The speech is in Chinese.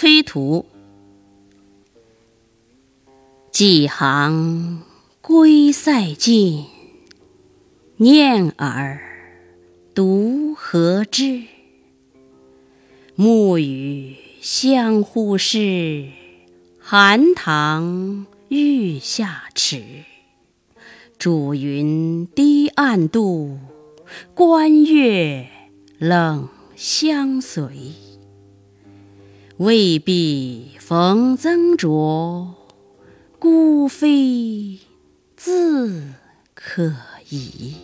崔涂。几行归塞尽，念尔独何之？暮雨相呼适，寒塘欲下迟。渚云低暗度，关月冷相随。未必逢曾卓，孤飞自可疑。